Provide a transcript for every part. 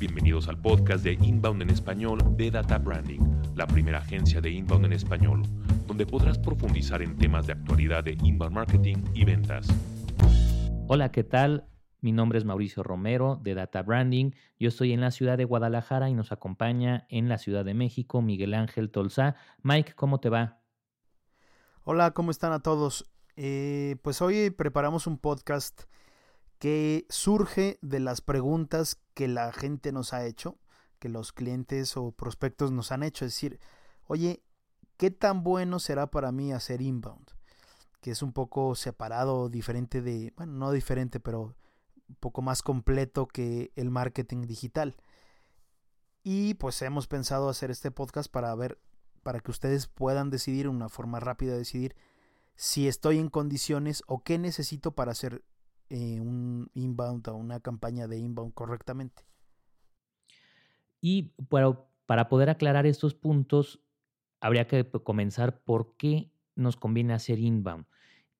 Bienvenidos al podcast de Inbound en español de Data Branding, la primera agencia de Inbound en español, donde podrás profundizar en temas de actualidad de Inbound Marketing y ventas. Hola, ¿qué tal? Mi nombre es Mauricio Romero de Data Branding. Yo estoy en la ciudad de Guadalajara y nos acompaña en la Ciudad de México Miguel Ángel Tolzá. Mike, ¿cómo te va? Hola, ¿cómo están a todos? Eh, pues hoy preparamos un podcast que surge de las preguntas que la gente nos ha hecho, que los clientes o prospectos nos han hecho. Es decir, oye, ¿qué tan bueno será para mí hacer inbound? Que es un poco separado, diferente de, bueno, no diferente, pero un poco más completo que el marketing digital. Y pues hemos pensado hacer este podcast para ver, para que ustedes puedan decidir, una forma rápida de decidir si estoy en condiciones o qué necesito para hacer eh, un inbound o una campaña de inbound correctamente. Y para, para poder aclarar estos puntos, habría que comenzar por qué nos conviene hacer inbound.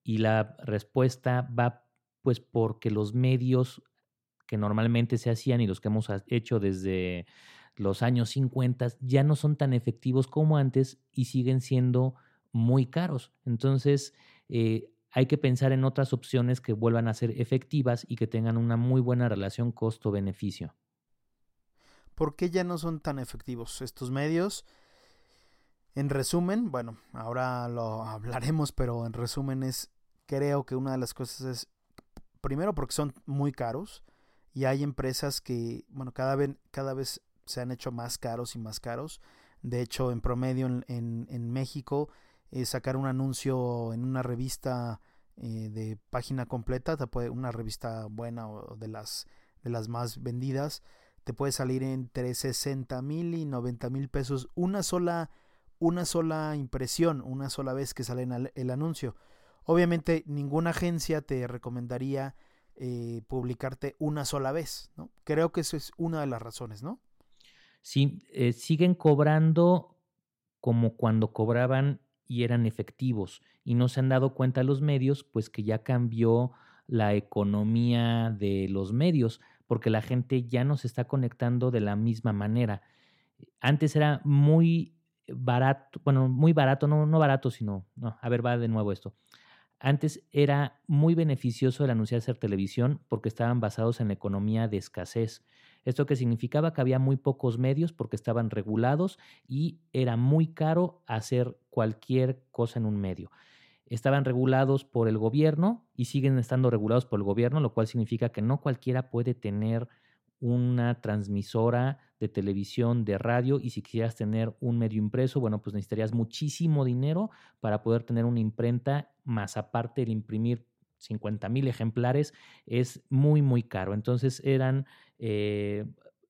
Y la respuesta va pues porque los medios que normalmente se hacían y los que hemos hecho desde los años 50 ya no son tan efectivos como antes y siguen siendo muy caros. Entonces, eh, hay que pensar en otras opciones que vuelvan a ser efectivas y que tengan una muy buena relación costo-beneficio. ¿Por qué ya no son tan efectivos estos medios? En resumen, bueno, ahora lo hablaremos, pero en resumen es, creo que una de las cosas es primero porque son muy caros y hay empresas que, bueno, cada vez, cada vez se han hecho más caros y más caros. De hecho, en promedio en, en, México, eh, sacar un anuncio en una revista eh, de página completa, te puede, una revista buena o de las, de las más vendidas, te puede salir entre 60 mil y 90 mil pesos una sola, una sola impresión, una sola vez que sale el anuncio. Obviamente ninguna agencia te recomendaría eh, publicarte una sola vez, ¿no? Creo que eso es una de las razones, ¿no? Sí, siguen cobrando como cuando cobraban y eran efectivos y no se han dado cuenta los medios, pues que ya cambió la economía de los medios, porque la gente ya no se está conectando de la misma manera. Antes era muy barato, bueno, muy barato, no, no barato, sino, no, a ver, va de nuevo esto. Antes era muy beneficioso el anunciar ser televisión porque estaban basados en la economía de escasez. Esto que significaba que había muy pocos medios porque estaban regulados y era muy caro hacer cualquier cosa en un medio. Estaban regulados por el gobierno y siguen estando regulados por el gobierno, lo cual significa que no cualquiera puede tener una transmisora de televisión, de radio, y si quisieras tener un medio impreso, bueno, pues necesitarías muchísimo dinero para poder tener una imprenta, más aparte el imprimir 50 mil ejemplares, es muy, muy caro. Entonces eran, eh,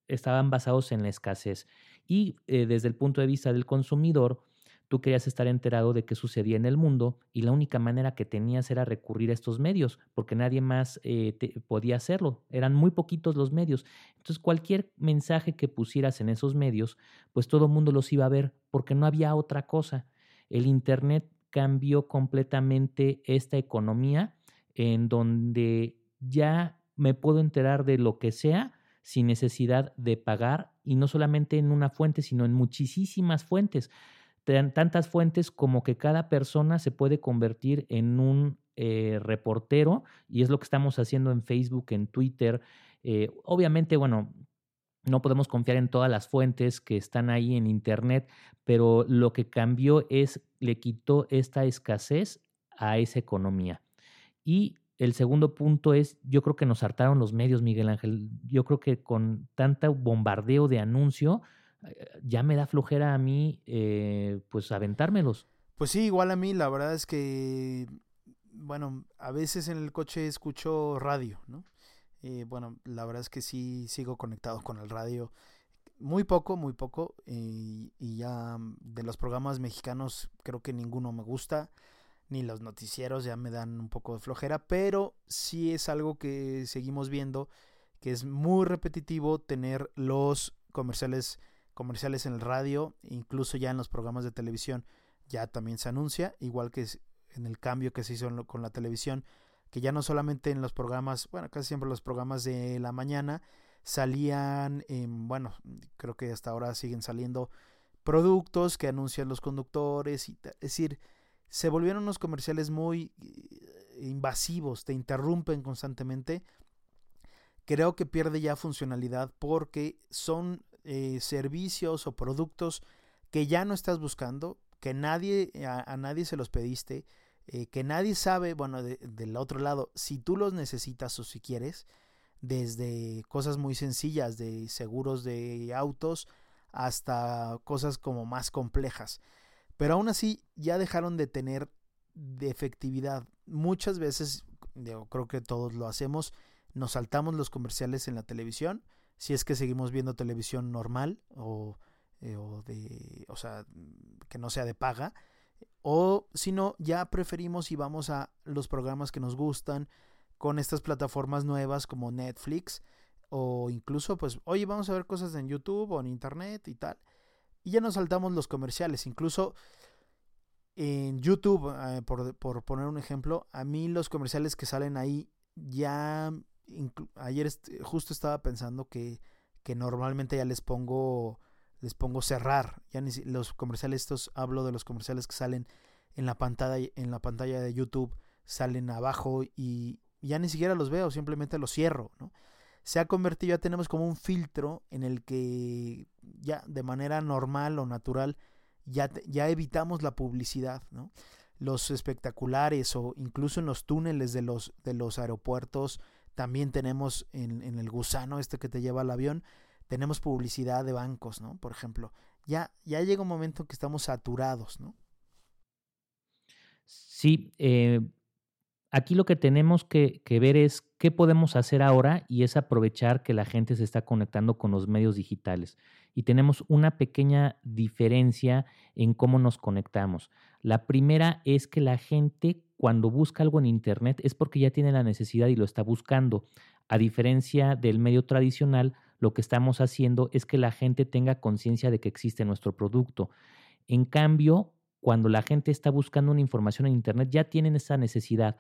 estaban basados en la escasez. Y eh, desde el punto de vista del consumidor, Tú querías estar enterado de qué sucedía en el mundo y la única manera que tenías era recurrir a estos medios, porque nadie más eh, podía hacerlo. Eran muy poquitos los medios. Entonces cualquier mensaje que pusieras en esos medios, pues todo el mundo los iba a ver, porque no había otra cosa. El Internet cambió completamente esta economía en donde ya me puedo enterar de lo que sea sin necesidad de pagar y no solamente en una fuente, sino en muchísimas fuentes tantas fuentes como que cada persona se puede convertir en un eh, reportero y es lo que estamos haciendo en Facebook, en Twitter. Eh, obviamente, bueno, no podemos confiar en todas las fuentes que están ahí en Internet, pero lo que cambió es, le quitó esta escasez a esa economía. Y el segundo punto es, yo creo que nos hartaron los medios, Miguel Ángel. Yo creo que con tanto bombardeo de anuncio, ya me da flojera a mí, eh, pues aventármelos. Pues sí, igual a mí, la verdad es que, bueno, a veces en el coche escucho radio, ¿no? Eh, bueno, la verdad es que sí sigo conectado con el radio. Muy poco, muy poco. y ya de los programas mexicanos creo que ninguno me gusta. Ni los noticieros ya me dan un poco de flojera. Pero sí es algo que seguimos viendo. Que es muy repetitivo tener los comerciales comerciales en el radio, incluso ya en los programas de televisión ya también se anuncia, igual que en el cambio que se hizo con la televisión, que ya no solamente en los programas, bueno, casi siempre los programas de la mañana, salían, bueno, creo que hasta ahora siguen saliendo productos que anuncian los conductores, y, es decir, se volvieron unos comerciales muy eh, invasivos, te interrumpen constantemente. Creo que pierde ya funcionalidad porque son eh, servicios o productos que ya no estás buscando, que nadie, a, nadie se los pediste, eh, que nadie sabe, bueno, del otro lado, si tú los necesitas o si quieres, desde cosas muy sencillas de seguros de autos hasta cosas como más complejas. Pero aún así ya dejaron de tener de efectividad. Muchas veces, creo que todos lo hacemos, nos saltamos los comerciales en la televisión, si es que seguimos viendo televisión normal o, eh, o de, o sea, que no sea de paga, o si no, ya preferimos y vamos a los programas que nos gustan con estas plataformas nuevas como Netflix o incluso pues, oye, vamos a ver cosas en YouTube o en Internet y tal. Y ya nos saltamos los comerciales, incluso en YouTube, eh, por, por, poner un ejemplo, a mí los comerciales que salen ahí ya, ayer justo estaba pensando que, que normalmente ya les pongo les pongo cerrar. Ya ni los comerciales estos hablo de los comerciales que salen en la pantalla en la pantalla de YouTube salen abajo y ya ni siquiera los veo, simplemente los cierro, ¿no? Se ha convertido, ya tenemos como un filtro en el que ya de manera normal o natural ya, ya evitamos la publicidad, ¿no? Los espectaculares o incluso en los túneles de los, de los aeropuertos también tenemos en, en el gusano este que te lleva al avión, tenemos publicidad de bancos, ¿no? Por ejemplo, ya, ya llega un momento en que estamos saturados, ¿no? Sí, eh, aquí lo que tenemos que, que, ver es qué podemos hacer ahora y es aprovechar que la gente se está conectando con los medios digitales. Y tenemos una pequeña diferencia en cómo nos conectamos. La primera es que la gente cuando busca algo en Internet es porque ya tiene la necesidad y lo está buscando. A diferencia del medio tradicional, lo que estamos haciendo es que la gente tenga conciencia de que existe nuestro producto. En cambio, cuando la gente está buscando una información en Internet, ya tienen esa necesidad.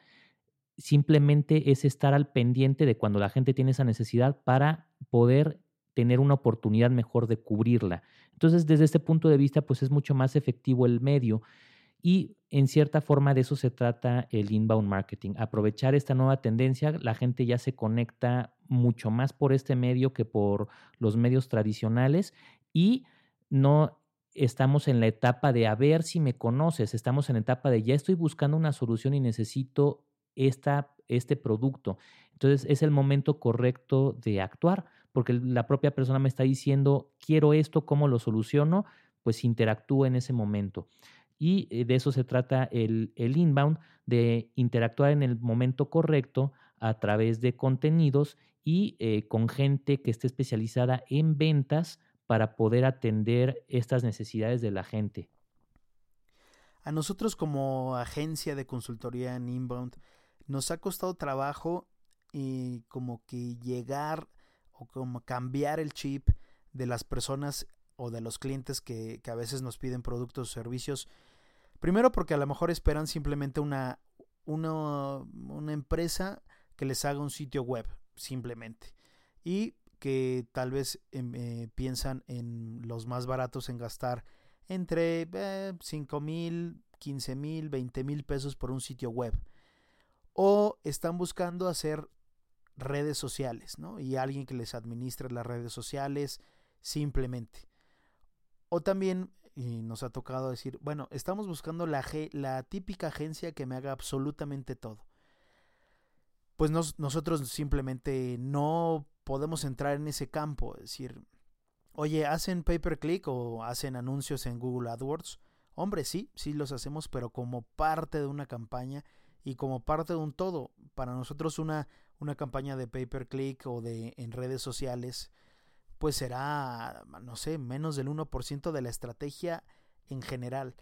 Simplemente es estar al pendiente de cuando la gente tiene esa necesidad para poder tener una oportunidad mejor de cubrirla. Entonces, desde este punto de vista, pues es mucho más efectivo el medio. Y en cierta forma de eso se trata el inbound marketing, aprovechar esta nueva tendencia, la gente ya se conecta mucho más por este medio que por los medios tradicionales y no estamos en la etapa de a ver si me conoces, estamos en la etapa de ya estoy buscando una solución y necesito esta, este producto. Entonces es el momento correcto de actuar, porque la propia persona me está diciendo, quiero esto, ¿cómo lo soluciono? Pues interactúa en ese momento y eh, de eso se trata el, inbound, de interactuar en el momento correcto a través de contenidos y eh, con gente que esté especializada en ventas para poder atender estas necesidades de la gente. A nosotros como agencia de consultoría en Inbound nos ha costado trabajo eh, como que llegar o como cambiar el chip de las personas o de los clientes que, a veces nos piden productos o servicios Primero porque a lo mejor esperan simplemente una, una, una empresa que les haga un sitio web, simplemente. Y que tal vez em, eh, piensan en los más baratos en gastar entre eh, 5 mil, 15 mil, 20 mil pesos por un sitio web. O están buscando hacer redes sociales, ¿no? Y alguien que les administre las redes sociales simplemente. O también y nos ha tocado decir, bueno, estamos buscando la, típica agencia que me haga absolutamente todo. Pues nosotros simplemente no podemos entrar en ese campo, es decir, oye, ¿hacen pay per click o hacen anuncios en Google AdWords? Hombre, sí, sí los hacemos, pero como parte de una campaña y como parte de un todo. Para nosotros una, una campaña de pay per click o de en redes sociales pues será, no sé, menos del 1% de la estrategia en general.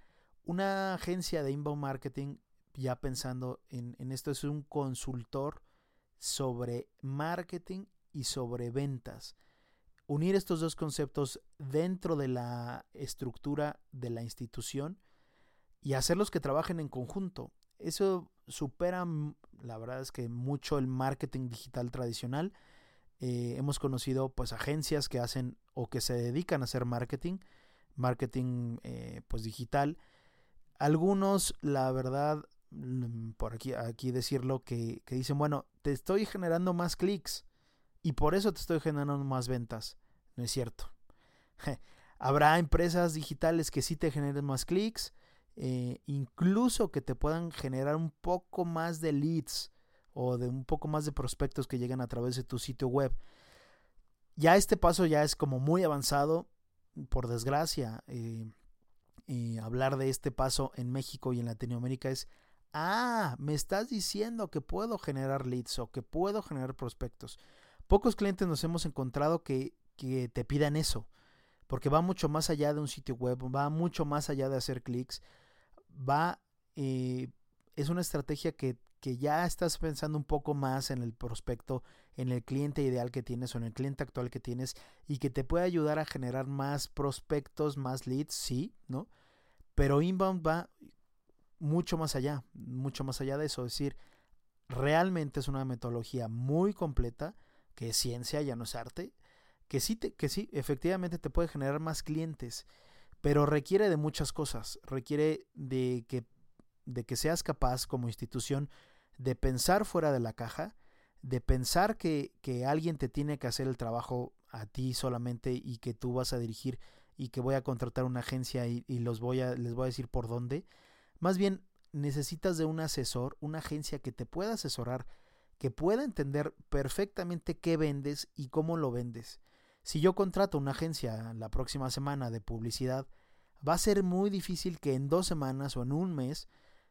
Una agencia de inbound marketing, ya pensando en, en esto, es un consultor sobre marketing y sobre ventas. Unir estos dos conceptos dentro de la estructura de la institución y hacerlos que trabajen en conjunto. Eso supera, la verdad es que mucho el marketing digital tradicional eh, hemos conocido pues agencias que hacen o que se dedican a hacer marketing, marketing eh, pues digital. Algunos, la verdad, mm, por aquí, aquí decirlo, que, que dicen, bueno, te estoy generando más clics y por eso te estoy generando más ventas. No es cierto. Habrá empresas digitales que sí te generen más clics, eh, incluso que te puedan generar un poco más de leads o de un poco más de prospectos que llegan a través de tu sitio web. Ya este paso ya es como muy avanzado, por desgracia. Eh, hablar de este paso en México y en Latinoamérica es, ah, me estás diciendo que puedo generar leads o que puedo generar prospectos. Pocos clientes nos hemos encontrado que, que te pidan eso, porque va mucho más allá de un sitio web, va mucho más allá de hacer clics, va, eh, es una estrategia que, que ya estás pensando un poco más en el prospecto, en el cliente ideal que tienes o en el cliente actual que tienes y que te puede ayudar a generar más prospectos, más leads, sí, ¿no? Pero inbound va mucho más allá, mucho más allá de eso, es decir, realmente es una metodología muy completa, que es ciencia, ya no es arte, que sí, te, que sí, efectivamente te puede generar más clientes, pero requiere de muchas cosas, requiere de que, de que seas capaz como institución de pensar fuera de la caja, de pensar que, que, alguien te tiene que hacer el trabajo a ti solamente y que tú vas a dirigir y que voy a contratar una agencia y, y los voy a, les voy a decir por dónde. Más bien necesitas de un asesor, una agencia que te pueda asesorar, que pueda entender perfectamente qué vendes y cómo lo vendes. Si yo contrato una agencia la próxima semana de publicidad, va a ser muy difícil que en dos semanas o en un mes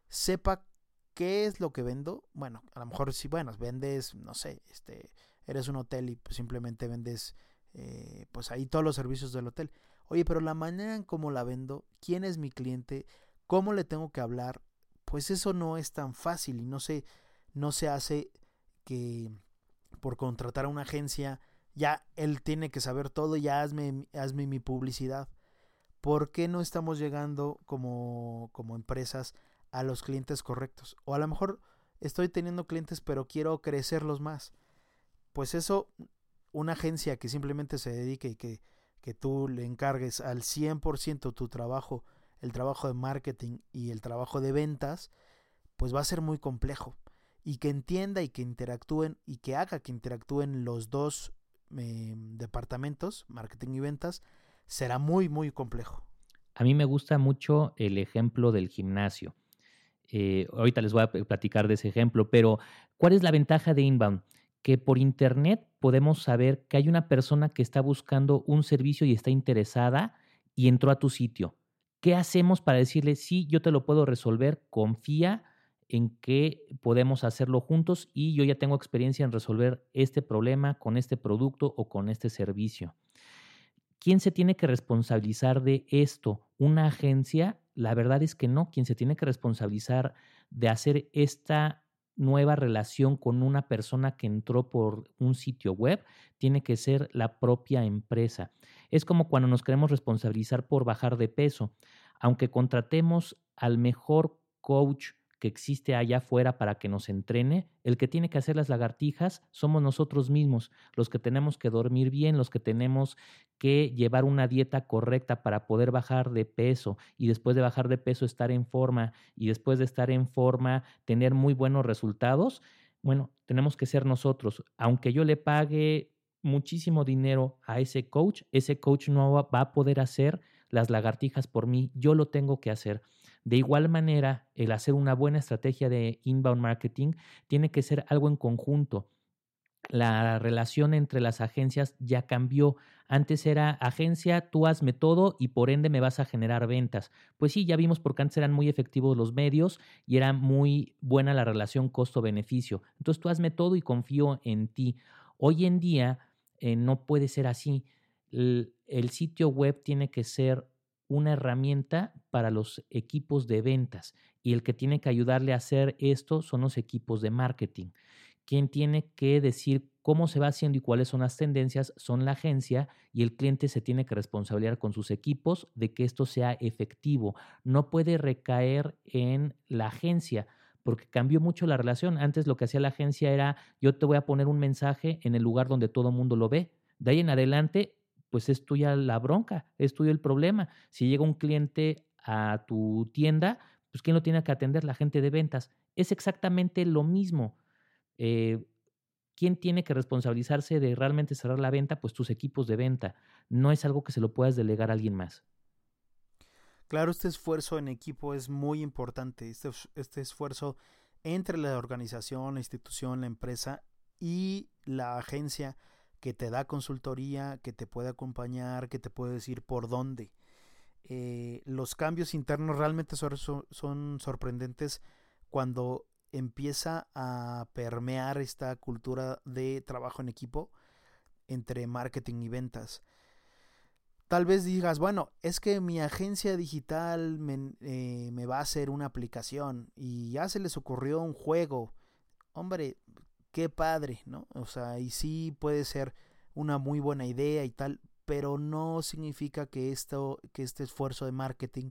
sepa qué es lo que vendo. Bueno, a lo mejor si, bueno, vendes, no sé, este, eres un hotel y pues simplemente vendes, eh, pues ahí todos los servicios del hotel. Oye, pero la manera en cómo la vendo, quién es mi cliente, cómo le tengo que hablar, pues eso no es tan fácil y no se, no se hace que por contratar a una agencia ya él tiene que saber todo, ya hazme, hazme mi publicidad. ¿Por qué no estamos llegando como, como empresas a los clientes correctos? O a lo mejor estoy teniendo clientes pero quiero crecerlos más. Pues eso, una agencia que simplemente se dedique y que, que tú le encargues al 100% tu trabajo, el trabajo de marketing y el trabajo de ventas, pues va a ser muy complejo. Y que entienda y que interactúen y que haga que interactúen los dos eh, departamentos, marketing y ventas, será muy, muy complejo. A mí me gusta mucho el ejemplo del gimnasio. Eh, ahorita les voy a platicar de ese ejemplo, pero ¿cuál es la ventaja de Inbound? Que por Internet podemos saber que hay una persona que está buscando un servicio y está interesada y entró a tu sitio. ¿Qué hacemos para decirle, sí, yo te lo puedo resolver, confía, en que podemos hacerlo juntos y yo ya tengo experiencia en resolver este problema con este producto o con este servicio. ¿Quién se tiene que responsabilizar de esto? ¿Una agencia? La verdad es que no. Quien se tiene que responsabilizar de hacer esta nueva relación con una persona que entró por un sitio web tiene que ser la propia empresa. Es como cuando nos queremos responsabilizar por bajar de peso. Aunque contratemos al mejor coach que existe allá afuera para que nos entrene, el que tiene que hacer las lagartijas somos nosotros mismos, los que tenemos que dormir bien, los que tenemos que llevar una dieta correcta para poder bajar de peso y después de bajar de peso estar en forma y después de estar en forma tener muy buenos resultados. Bueno, tenemos que ser nosotros. Aunque yo le pague muchísimo dinero a ese coach, ese coach no va a poder hacer las lagartijas por mí, yo lo tengo que hacer. De igual manera, el hacer una buena estrategia de inbound marketing tiene que ser algo en conjunto. La relación entre las agencias ya cambió. Antes era agencia, tú hazme todo y por ende me vas a generar ventas. Pues sí, ya vimos porque antes eran muy efectivos los medios y era muy buena la relación costo-beneficio. Entonces tú hazme todo y confío en ti. Hoy en día eh, no puede ser así. el sitio web tiene que ser una herramienta para los equipos de ventas y el que tiene que ayudarle a hacer esto son los equipos de marketing. Quien tiene que decir cómo se va haciendo y cuáles son las tendencias son la agencia y el cliente se tiene que responsabilizar con sus equipos de que esto sea efectivo. No puede recaer en la agencia porque cambió mucho la relación. Antes lo que hacía la agencia era, yo te voy a poner un mensaje en el lugar donde todo el mundo lo ve. De ahí en adelante, pues es tuya la bronca, es tuyo el problema. Si llega un cliente a tu tienda, pues ¿quién lo tiene que atender? La gente de ventas. Es exactamente lo mismo. Eh, ¿Quién tiene que responsabilizarse de realmente cerrar la venta? Pues tus equipos de venta. No es algo que se lo puedas delegar a alguien más. Claro, este esfuerzo en equipo es muy importante. Este, este esfuerzo entre la organización, la institución, la empresa y la agencia que te da consultoría, que te puede acompañar, que te puede decir por dónde. Eh, los cambios internos realmente son sorprendentes cuando empieza a permear esta cultura de trabajo en equipo entre marketing y ventas. Tal vez digas, bueno, es que mi agencia digital eh, me, va a hacer una aplicación y ya se les ocurrió un juego. Hombre, qué padre, ¿no? O sea, y sí puede ser una muy buena idea y tal, pero no significa que esto, que este esfuerzo de marketing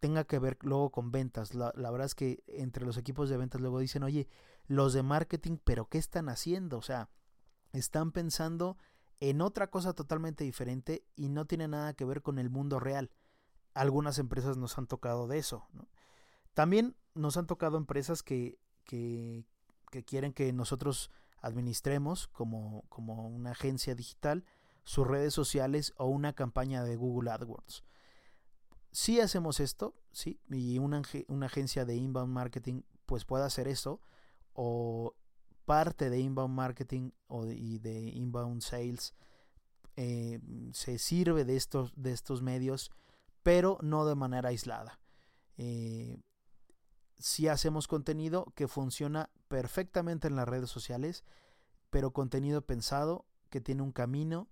tenga que ver luego con ventas. La, verdad es que entre los equipos de ventas luego dicen, oye, los de marketing, pero ¿qué están haciendo? O sea, están pensando en otra cosa totalmente diferente y no tiene nada que ver con el mundo real. Algunas empresas nos han tocado de eso. También nos han tocado empresas que, que, que quieren que nosotros administremos como, como una agencia digital sus redes sociales o una campaña de Google AdWords si hacemos esto, sí, y una, una, agencia de inbound marketing pues puede hacer eso, o parte de inbound marketing o de, y de inbound sales eh, se sirve de estos, de estos medios, pero no de manera aislada. Eh, si hacemos contenido que funciona perfectamente en las redes sociales, pero contenido pensado que tiene un camino,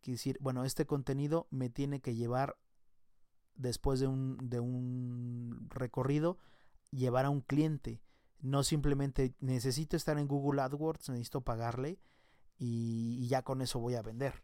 que decir, bueno, este contenido me tiene que llevar después de un, de un recorrido, llevar a un cliente. No simplemente necesito estar en Google AdWords, necesito pagarle y, ya con eso voy a vender.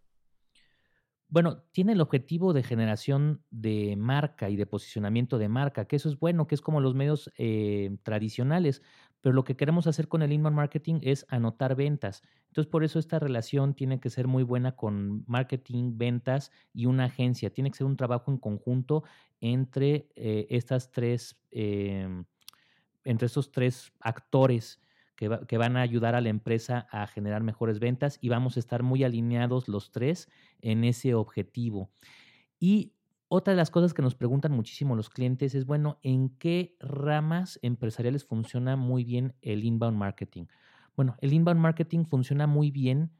Bueno, tiene el objetivo de generación de marca y de posicionamiento de marca, que eso es bueno, que es como los medios eh, tradicionales, pero lo que queremos hacer con el inbound marketing es anotar ventas. Entonces, por eso esta relación tiene que ser muy buena con marketing, ventas y una agencia. Tiene que ser un trabajo en conjunto entre eh, estas tres, em, entre estos tres actores que, que, van a ayudar a la empresa a generar mejores ventas y vamos a estar muy alineados los tres en ese objetivo. Y otra de las cosas que nos preguntan muchísimo los clientes es, bueno, ¿en qué ramas empresariales funciona muy bien el inbound marketing? Bueno, el inbound marketing funciona muy bien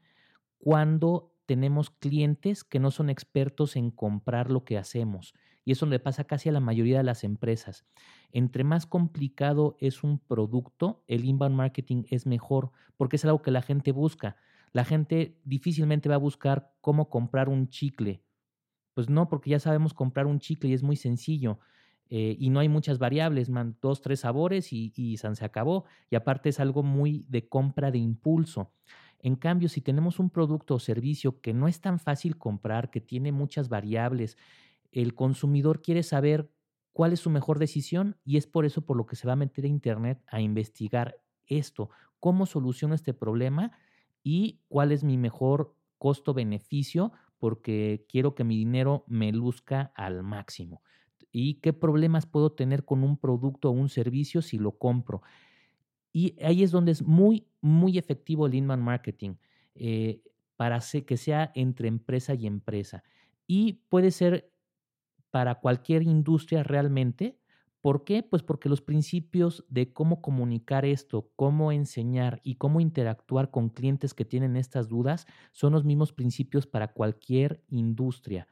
cuando tenemos clientes que no son expertos en comprar lo que hacemos. Y eso le pasa casi a la mayoría de las empresas. Entre más complicado es un producto, el inbound marketing es mejor porque es algo que la gente busca. La gente difícilmente va a buscar cómo comprar un chicle pues no, porque ya sabemos comprar un chicle y es muy sencillo. Eh, y no hay muchas variables, man, dos, tres sabores y, y se acabó. Y aparte es algo muy de compra de impulso. En cambio, si tenemos un producto o servicio que no es tan fácil comprar, que tiene muchas variables, el consumidor quiere saber cuál es su mejor decisión y es por eso por lo que se va a meter a Internet a investigar esto, cómo soluciono este problema y cuál es mi mejor costo-beneficio porque quiero que mi dinero me luzca al máximo. ¿Y qué problemas puedo tener con un producto o un servicio si lo compro? Y ahí es donde es muy, muy efectivo el inbound marketing eh, para que sea entre empresa y empresa. Y puede ser para cualquier industria realmente, ¿Por qué? Pues porque los principios de cómo comunicar esto, cómo enseñar y cómo interactuar con clientes que tienen estas dudas son los mismos principios para cualquier industria.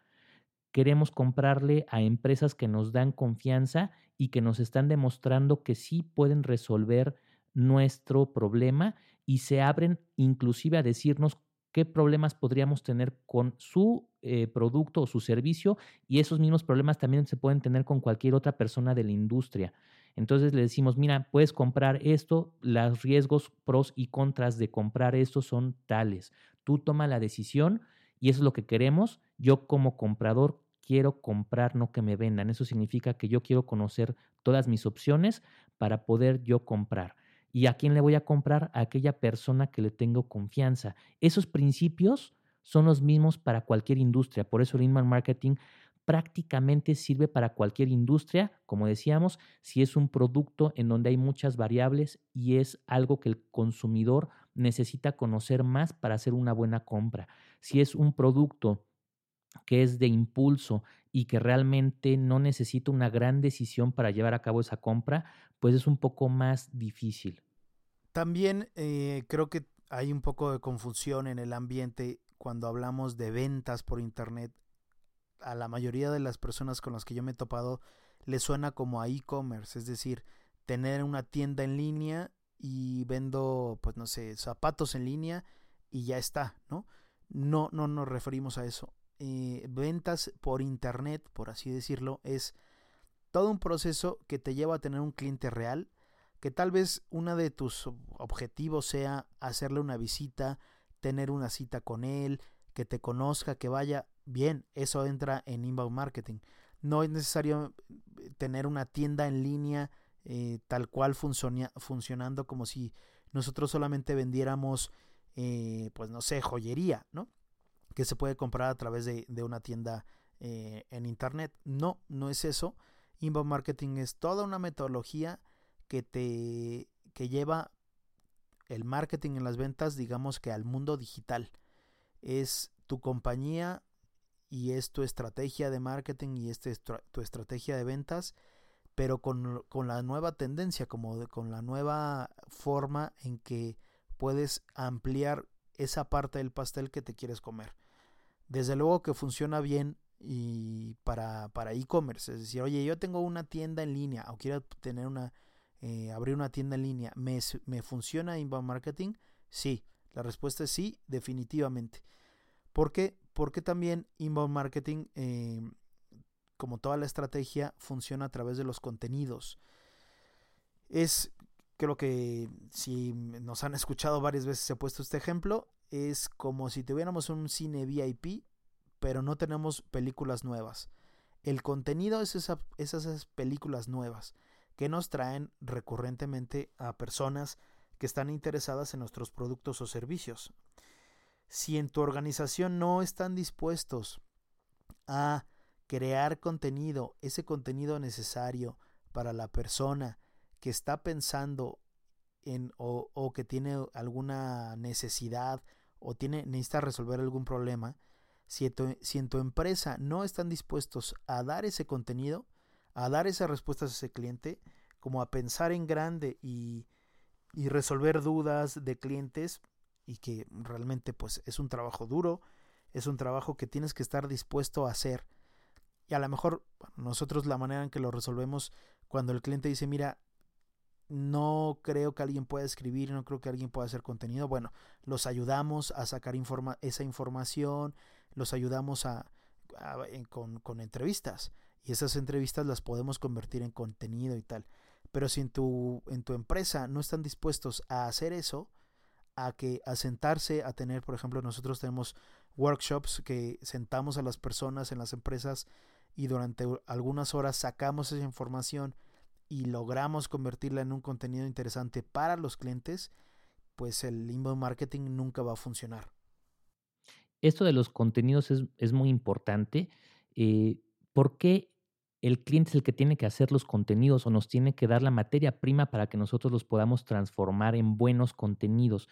Queremos comprarle a empresas que nos dan confianza y que nos están demostrando que sí pueden resolver nuestro problema y se abren inclusive a decirnos qué problemas podríamos tener con su eh, producto o su servicio y esos mismos problemas también se pueden tener con cualquier otra persona de la industria. Entonces le decimos, mira, puedes comprar esto, los riesgos pros y contras de comprar esto son tales. Tú toma la decisión y eso es lo que queremos. Yo como comprador quiero comprar, no que me vendan. Eso significa que yo quiero conocer todas mis opciones para poder yo comprar. ¿Y a quién le voy a comprar? A aquella persona que le tengo confianza. Esos principios son los mismos para cualquier industria. Por eso el inbound marketing prácticamente sirve para cualquier industria, como decíamos, si es un producto en donde hay muchas variables y es algo que el consumidor necesita conocer más para hacer una buena compra. Si es un producto que es de impulso y que realmente no necesita una gran decisión para llevar a cabo esa compra, pues es un poco más difícil. También eh, creo que hay un poco de confusión en el ambiente cuando hablamos de ventas por Internet a la mayoría de las personas con las que yo me he topado le suena como a e-commerce, es decir, tener una tienda en línea y vendo, pues no sé, zapatos en línea y ya está, ¿no? No, no nos referimos a eso. Eh, ventas por internet, por así decirlo, es todo un proceso que te lleva a tener un cliente real, que tal vez uno de tus objetivos sea hacerle una visita, tener una cita con él, que te conozca, que vaya bien, eso entra en inbound marketing. No es necesario eh, tener una tienda en línea eh, tal cual funcionando como si nosotros solamente vendiéramos, eh, pues no sé, joyería, ¿no? Que se puede comprar a través de, una tienda en internet. No, no es eso. Inbound marketing es toda una metodología que te que lleva el marketing en las ventas, digamos que al mundo digital. Es tu compañía y es tu estrategia de marketing y es tu estrategia de ventas, pero con, la nueva tendencia, como con la nueva forma en que puedes ampliar esa parte del pastel que te quieres comer. Desde luego que funciona bien y para, para e-commerce, es decir, oye, yo tengo una tienda en línea o quiero tener una, eh, abrir una tienda en línea, ¿me, ¿me funciona inbound marketing? Sí, la respuesta es sí, definitivamente. ¿Por qué? Porque también inbound marketing, eh, como toda la estrategia, funciona a través de los contenidos. Es, creo que si nos han escuchado varias veces he puesto este ejemplo, es como si tuviéramos un cine VIP, pero no tenemos películas nuevas. El contenido es esas películas nuevas que nos traen recurrentemente a personas que están interesadas en nuestros productos o servicios. Si en tu organización no están dispuestos a crear contenido, ese contenido necesario para la persona que está pensando en o, que tiene alguna necesidad o tiene, necesita resolver algún problema, si, si en tu empresa no están dispuestos a dar ese contenido, a dar esas respuestas a ese cliente, como a pensar en grande y, y resolver dudas de clientes, y que realmente pues es un trabajo duro, es un trabajo que tienes que estar dispuesto a hacer. Y a lo mejor nosotros la manera en que lo resolvemos cuando el cliente dice, mira, no creo que alguien pueda escribir, no creo que alguien pueda hacer contenido. Bueno, los ayudamos a sacar informa esa información, los ayudamos a, con, con, entrevistas y esas entrevistas las podemos convertir en contenido y tal. Pero si en tu, en tu empresa no están dispuestos a hacer eso, a que a sentarse a tener, por ejemplo, nosotros tenemos workshops que sentamos a las personas en las empresas y durante algunas horas sacamos esa información y logramos convertirla en un contenido interesante para los clientes, pues el inbound marketing nunca va a funcionar. Esto de los contenidos es, muy importante. Eh, ¿Por qué el cliente es el que tiene que hacer los contenidos o nos tiene que dar la materia prima para que nosotros los podamos transformar en buenos contenidos.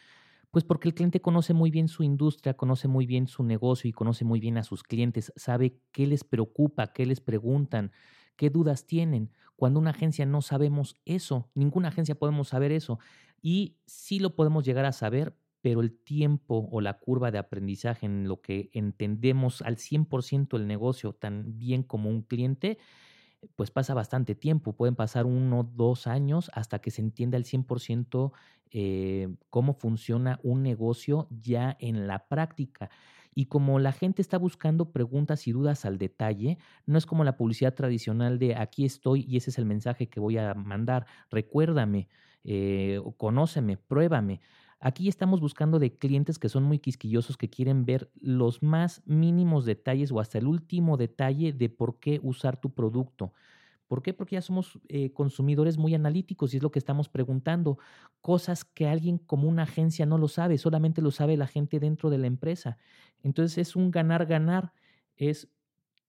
Pues porque el cliente conoce muy bien su industria, conoce muy bien su negocio y conoce muy bien a sus clientes, sabe qué les preocupa, qué les preguntan, qué dudas tienen. Cuando una agencia no sabemos eso, ninguna agencia podemos saber eso. Y sí lo podemos llegar a saber, pero el tiempo o la curva de aprendizaje en lo que entendemos al 100% el negocio tan bien como un cliente, pues pasa bastante tiempo, pueden pasar uno, dos años hasta que se entienda al 100% eh, cómo funciona un negocio ya en la práctica. Y como la gente está buscando preguntas y dudas al detalle, no es como la publicidad tradicional de aquí estoy y ese es el mensaje que voy a mandar, recuérdame, eh, conóceme, pruébame. Aquí estamos buscando de clientes que son muy quisquillosos, que quieren ver los más mínimos detalles o hasta el último detalle de por qué usar tu producto. ¿Por qué? Porque ya somos eh, consumidores muy analíticos y es lo que estamos preguntando. Cosas que alguien como una agencia no lo sabe, solamente lo sabe la gente dentro de la empresa. Entonces es un ganar-ganar. Es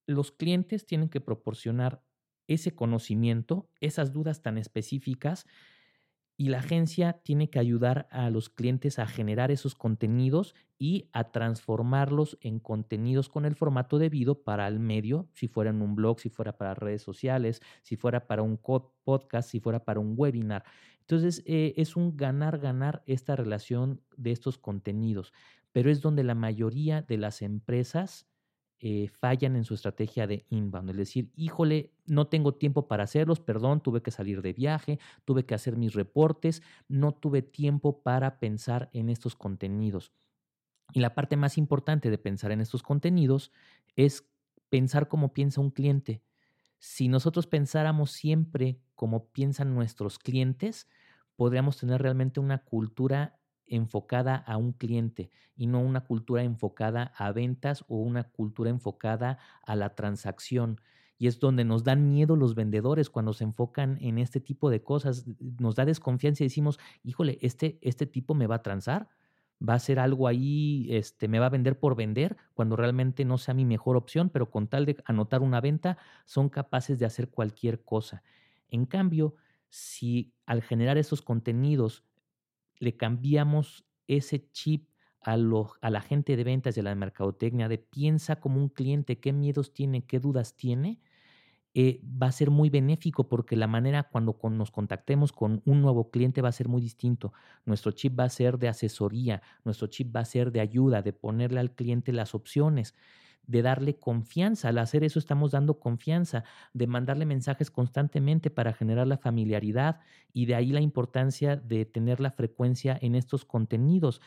los clientes tienen que proporcionar ese conocimiento, esas dudas tan específicas y la agencia tiene que ayudar a los clientes a generar esos contenidos y a transformarlos en contenidos con el formato debido para el medio, si fuera en un blog, si fuera para redes sociales, si fuera para un podcast, si fuera para un webinar. Entonces, eh, es un ganar-ganar esta relación de estos contenidos, pero es donde la mayoría de las empresas eh, fallan en su estrategia de inbound. Es decir, híjole, no tengo tiempo para hacerlos, perdón, tuve que salir de viaje, tuve que hacer mis reportes, no tuve tiempo para pensar en estos contenidos. Y la parte más importante de pensar en estos contenidos es pensar como piensa un cliente. Si nosotros pensáramos siempre como piensan nuestros clientes, podríamos tener realmente una cultura enfocada a un cliente y no una cultura enfocada a ventas o una cultura enfocada a la transacción. Y es donde nos dan miedo los vendedores cuando se enfocan en este tipo de cosas. Nos da desconfianza y decimos, híjole, este, este tipo me va a transar, va a ser algo ahí, este, me va a vender por vender, cuando realmente no sea mi mejor opción, pero con tal de anotar una venta, son capaces de hacer cualquier cosa. En cambio, si al generar esos contenidos le cambiamos ese chip a, a la gente de ventas y a la mercadotecnia de piensa como un cliente, qué miedos tiene, qué dudas tiene, eh, va a ser muy benéfico porque la manera cuando nos contactemos con un nuevo cliente va a ser muy distinto. Nuestro chip va a ser de asesoría, nuestro chip va a ser de ayuda, de ponerle al cliente las opciones de darle confianza. Al hacer eso estamos dando confianza, de mandarle mensajes constantemente para generar la familiaridad y de ahí la importancia de tener la frecuencia en estos contenidos.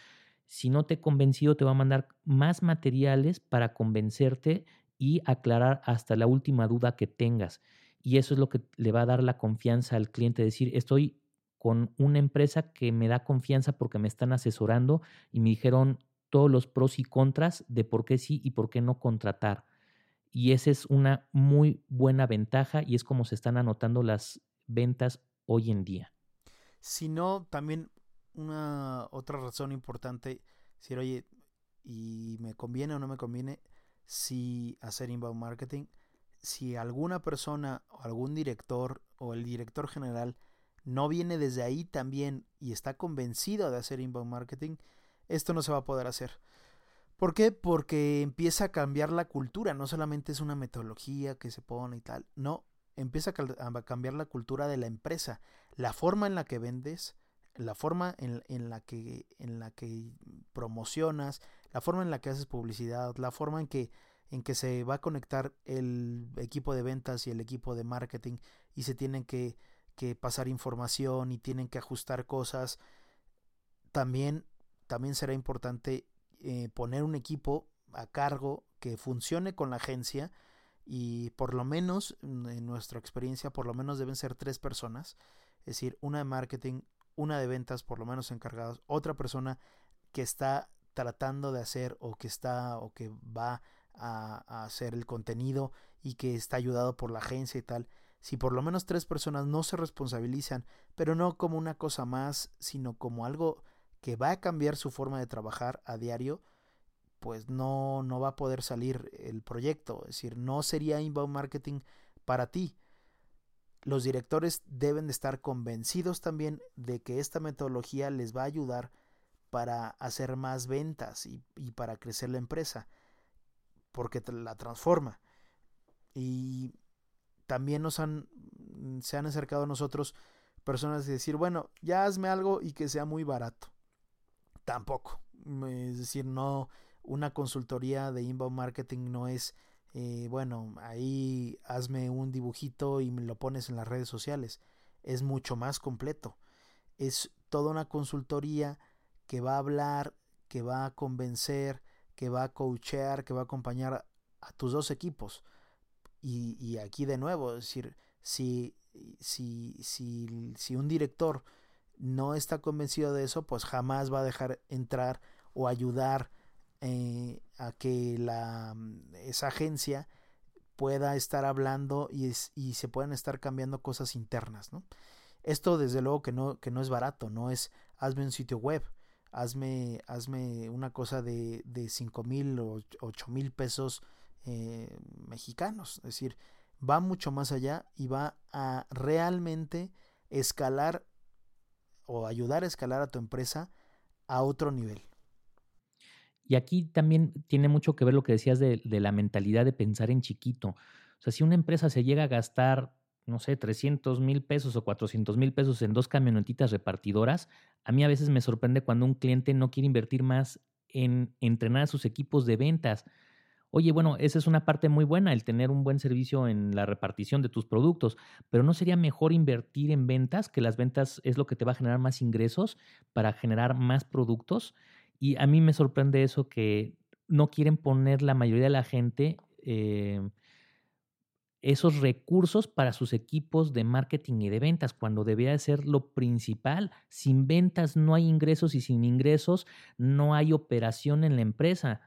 Si no te he convencido, te va a mandar más materiales para convencerte y aclarar hasta la última duda que tengas. Y eso es lo que le va a dar la confianza al cliente, decir, estoy con una empresa que me da confianza porque me están asesorando y me dijeron todos los pros y contras de por qué sí y por qué no contratar. Y esa es una muy buena ventaja y es como se están anotando las ventas hoy en día. Si no, también una otra razón importante, decir, oye, y me conviene o no me conviene si hacer inbound marketing, si alguna persona o algún director o el director general no viene desde ahí también y está convencido de hacer inbound marketing, esto no se va a poder hacer. ¿Por qué? Porque empieza a cambiar la cultura, no solamente es una metodología que se pone y tal, no, empieza a cambiar la cultura de la empresa, la forma en la que vendes, la forma en, la que, en la que promocionas, la forma en la que haces publicidad, la forma en que, en que se va a conectar el equipo de ventas y el equipo de marketing y se tienen que, que pasar información y tienen que ajustar cosas. También también será importante eh, poner un equipo a cargo que funcione con la agencia y por lo menos, mm, en nuestra experiencia, por lo menos deben ser tres personas, es decir, una de marketing, una de ventas, por lo menos encargados, otra persona que está tratando de hacer o que está o que va a, a, hacer el contenido y que está ayudado por la agencia y tal. Si por lo menos tres personas no se responsabilizan, pero no como una cosa más, sino como algo que va a cambiar su forma de trabajar a diario, pues no, no va a poder salir el proyecto. Es decir, no sería inbound marketing para ti. Los directores deben de estar convencidos también de que esta metodología les va a ayudar para hacer más ventas y, para crecer la empresa, porque la transforma. Y también nos han, se han acercado a nosotros personas de decir, bueno, ya hazme algo y que sea muy barato tampoco. Es decir, no, una consultoría de inbound marketing no es, eh, bueno, ahí hazme un dibujito y me lo pones en las redes sociales. Es mucho más completo. Es toda una consultoría que va a hablar, que va a convencer, que va a coachear, que va a acompañar a tus dos equipos. Y, y aquí de nuevo, es decir, si, si, si, si un director no está convencido de eso, pues jamás va a dejar entrar o ayudar eh, a que la, esa agencia pueda estar hablando y, se puedan estar cambiando cosas internas. Esto desde luego que no, que no es barato, no es hazme un sitio web, hazme, hazme una cosa de, de 5 mil o 8 mil pesos eh, mexicanos, es decir, va mucho más allá y va a realmente escalar o ayudar a escalar a tu empresa a otro nivel. Y aquí también tiene mucho que ver lo que decías de, la mentalidad de pensar en chiquito. O sea, si una empresa se llega a gastar, no sé, 300 mil pesos o 400 mil pesos en dos camionetitas repartidoras, a mí a veces me sorprende cuando un cliente no quiere invertir más en entrenar a sus equipos de ventas. Oye, bueno, esa es una parte muy buena, el tener un buen servicio en la repartición de tus productos, pero ¿no sería mejor invertir en ventas, que las ventas es lo que te va a generar más ingresos para generar más productos? Y a mí me sorprende eso que no quieren poner la mayoría de la gente eh, esos recursos para sus equipos de marketing y de ventas, cuando debería ser lo principal. Sin ventas no hay ingresos y sin ingresos no hay operación en la empresa.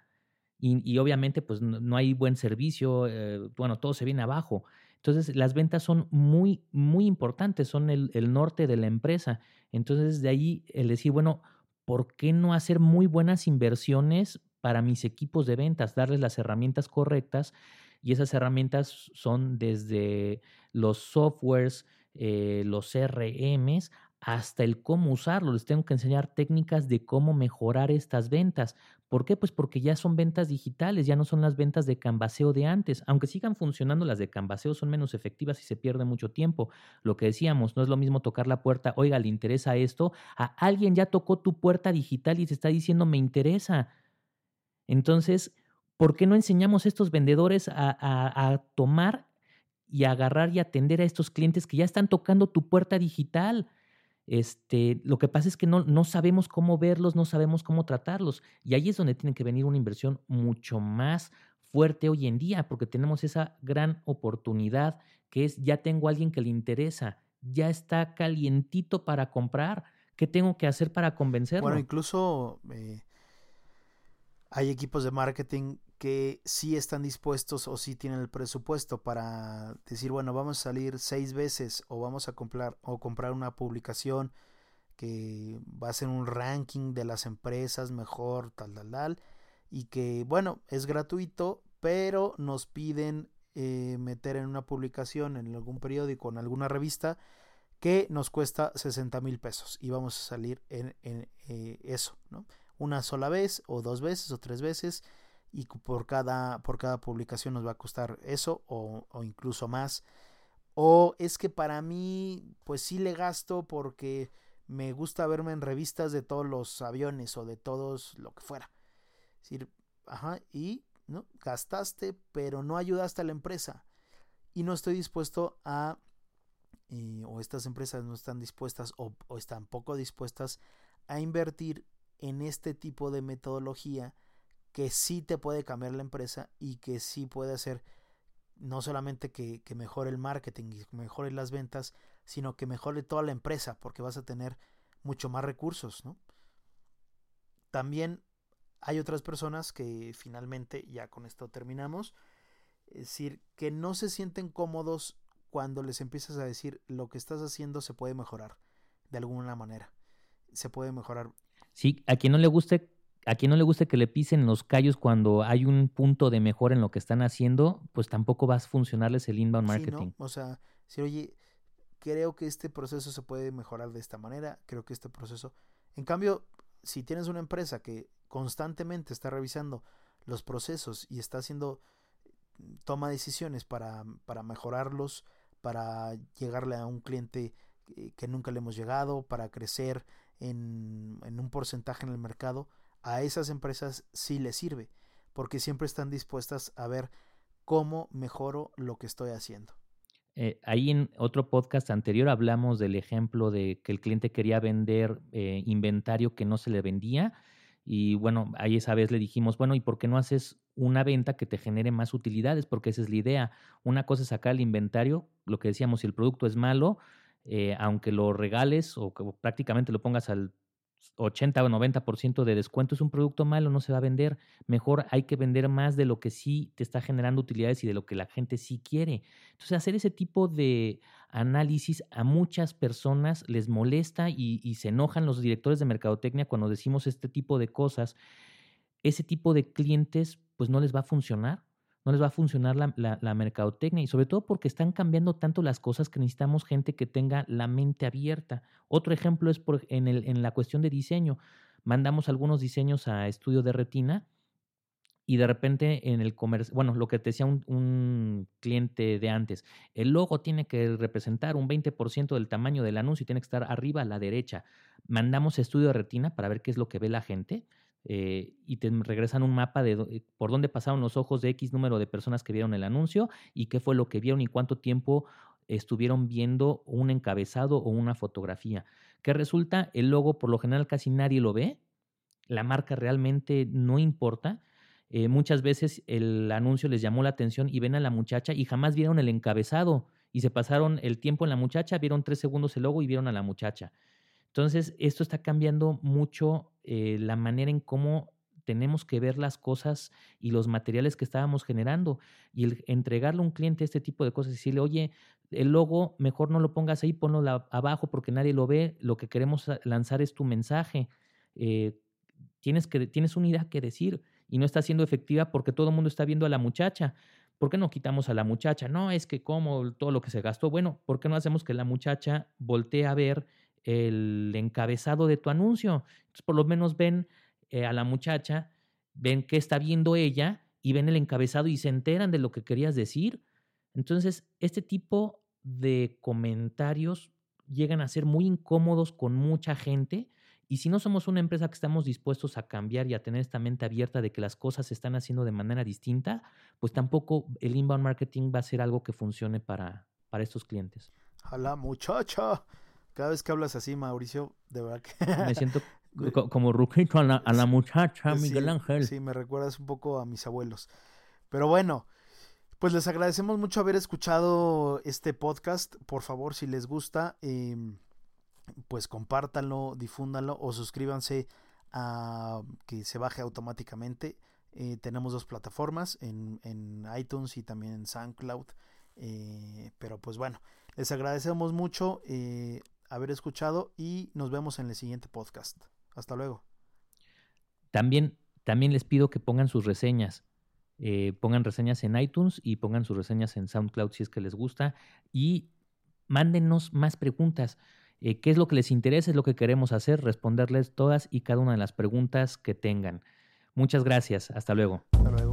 Y, obviamente pues no, hay buen servicio, eh, bueno, todo se viene abajo. Entonces las ventas son muy, muy importantes, son el, norte de la empresa. Entonces de ahí el decir, bueno, ¿por qué no hacer muy buenas inversiones para mis equipos de ventas? Darles las herramientas correctas y esas herramientas son desde los softwares, eh, los CRMs, hasta el cómo usarlo. Les tengo que enseñar técnicas de cómo mejorar estas ventas. ¿Por qué? Pues porque ya son ventas digitales, ya no son las ventas de canvaseo de antes. Aunque sigan funcionando las de canvaseo, son menos efectivas y se pierde mucho tiempo. Lo que decíamos, no es lo mismo tocar la puerta, oiga, ¿le interesa esto? A alguien ya tocó tu puerta digital y te está diciendo, me interesa. Entonces, ¿por qué no enseñamos a estos vendedores a, a tomar y agarrar y atender a estos clientes que ya están tocando tu puerta digital? Este, lo que pasa es que no, no sabemos cómo verlos, no sabemos cómo tratarlos. Y ahí es donde tiene que venir una inversión mucho más fuerte hoy en día, porque tenemos esa gran oportunidad que es ya tengo a alguien que le interesa, ya está calientito para comprar. ¿Qué tengo que hacer para convencerlo? Bueno, incluso eh, hay equipos de marketing que sí están dispuestos o sí tienen el presupuesto para decir, bueno, vamos a salir seis veces o vamos a comprar o comprar una publicación que va a ser un ranking de las empresas mejor, tal, tal, tal, y que, bueno, es gratuito, pero nos piden eh, meter en una publicación en algún periódico, en alguna revista, que nos cuesta 60 mil pesos y vamos a salir en, eh, eso, ¿no? Una sola vez o dos veces o tres veces y por cada, por cada publicación nos va a costar eso o, incluso más. O es que para mí, pues sí le gasto porque me gusta verme en revistas de todos los aviones o de todos lo que fuera. Es decir, ajá, y ¿no? gastaste, pero no ayudaste a la empresa. Y no estoy dispuesto a, eh, o estas empresas no están dispuestas o, o están poco dispuestas a invertir en este tipo de metodología que sí te puede cambiar la empresa y que sí puede hacer no solamente que, mejore el marketing y que mejore las ventas, sino que mejore toda la empresa porque vas a tener mucho más recursos, ¿no? También hay otras personas que finalmente, ya con esto terminamos, es decir, que no se sienten cómodos cuando les empiezas a decir lo que estás haciendo se puede mejorar de alguna manera. Se puede mejorar. Sí, a quien no le guste a quien no le guste que le pisen los callos cuando hay un punto de mejora en lo que están haciendo, pues tampoco va a funcionarles el inbound marketing. O sea, si oye, creo que este proceso se puede mejorar de esta manera, creo que este proceso... En cambio, si tienes una empresa que constantemente está revisando los procesos y está haciendo, toma decisiones para, para mejorarlos, para llegarle a un cliente que nunca le hemos llegado, para crecer en, en un porcentaje en el mercado, a esas empresas sí les sirve, porque siempre están dispuestas a ver cómo mejoro lo que estoy haciendo. Eh, ahí en otro podcast anterior hablamos del ejemplo de que el cliente quería vender eh, inventario que no se le vendía y bueno, ahí esa vez le dijimos, bueno, ¿y por qué no haces una venta que te genere más utilidades? Porque esa es la idea. Una cosa es sacar el inventario, lo que decíamos, si el producto es malo, eh, aunque lo regales o que prácticamente lo pongas al 80 o 90% de descuento, es un producto malo, no se va a vender. Mejor hay que vender más de lo que sí te está generando utilidades y de lo que la gente sí quiere. Entonces, hacer ese tipo de análisis a muchas personas les molesta y, y se enojan los directores de mercadotecnia cuando decimos este tipo de cosas. Ese tipo de clientes, pues no les va a funcionar no les va a funcionar la, mercadotecnia y sobre todo porque están cambiando tanto las cosas que necesitamos gente que tenga la mente abierta. Otro ejemplo es por, en, el, en la cuestión de diseño. Mandamos algunos diseños a estudio de retina y de repente en el comercio, bueno, lo que te decía un, un, cliente de antes, el logo tiene que representar un 20% del tamaño del anuncio y tiene que estar arriba a la derecha. Mandamos estudio de retina para ver qué es lo que ve la gente eh, y te regresan un mapa de eh, por dónde pasaron los ojos de X número de personas que vieron el anuncio y qué fue lo que vieron y cuánto tiempo estuvieron viendo un encabezado o una fotografía. Que resulta, el logo por lo general casi nadie lo ve, la marca realmente no importa. Eh, muchas veces el anuncio les llamó la atención y ven a la muchacha y jamás vieron el encabezado y se pasaron el tiempo en la muchacha, vieron tres segundos el logo y vieron a la muchacha. Entonces, esto está cambiando mucho eh, la manera en cómo tenemos que ver las cosas y los materiales que estábamos generando. Y el entregarle a un cliente este tipo de cosas, decirle, oye, el logo mejor no lo pongas ahí, ponlo abajo porque nadie lo ve, lo que queremos lanzar es tu mensaje. Eh, tienes, que, tienes una idea que decir y no está siendo efectiva porque todo el mundo está viendo a la muchacha. ¿Por qué no quitamos a la muchacha? No, es que como todo lo que se gastó. Bueno, ¿por qué no hacemos que la muchacha voltee a ver el encabezado de tu anuncio. Entonces, por lo menos ven eh, a la muchacha, ven qué está viendo ella y ven el encabezado y se enteran de lo que querías decir. Entonces, este tipo de comentarios llegan a ser muy incómodos con mucha gente. Y si no somos una empresa que estamos dispuestos a cambiar y a tener esta mente abierta de que las cosas se están haciendo de manera distinta, pues tampoco el inbound marketing va a ser algo que funcione para, para estos clientes. A la muchacha. Cada vez que hablas así, Mauricio, de verdad que... Me siento como ruquito a la, muchacha, Miguel Ángel. Sí, me recuerdas un poco a mis abuelos. Pero bueno, pues les agradecemos mucho haber escuchado este podcast. Por favor, si les gusta, em, pues compártanlo, difúndanlo o suscríbanse a que se baje automáticamente. Eh, tenemos dos plataformas, en, en, iTunes y también en SoundCloud. Eh, pero pues bueno, les agradecemos mucho. Eh, haber escuchado y nos vemos en el siguiente podcast. Hasta luego. También, también les pido que pongan sus reseñas. Eh, pongan reseñas en iTunes y pongan sus reseñas en SoundCloud si es que les gusta. Y mándenos más preguntas. Eh, ¿Qué es lo que les interesa? Es lo que queremos hacer, responderles todas y cada una de las preguntas que tengan. Muchas gracias. Hasta luego. Hasta luego.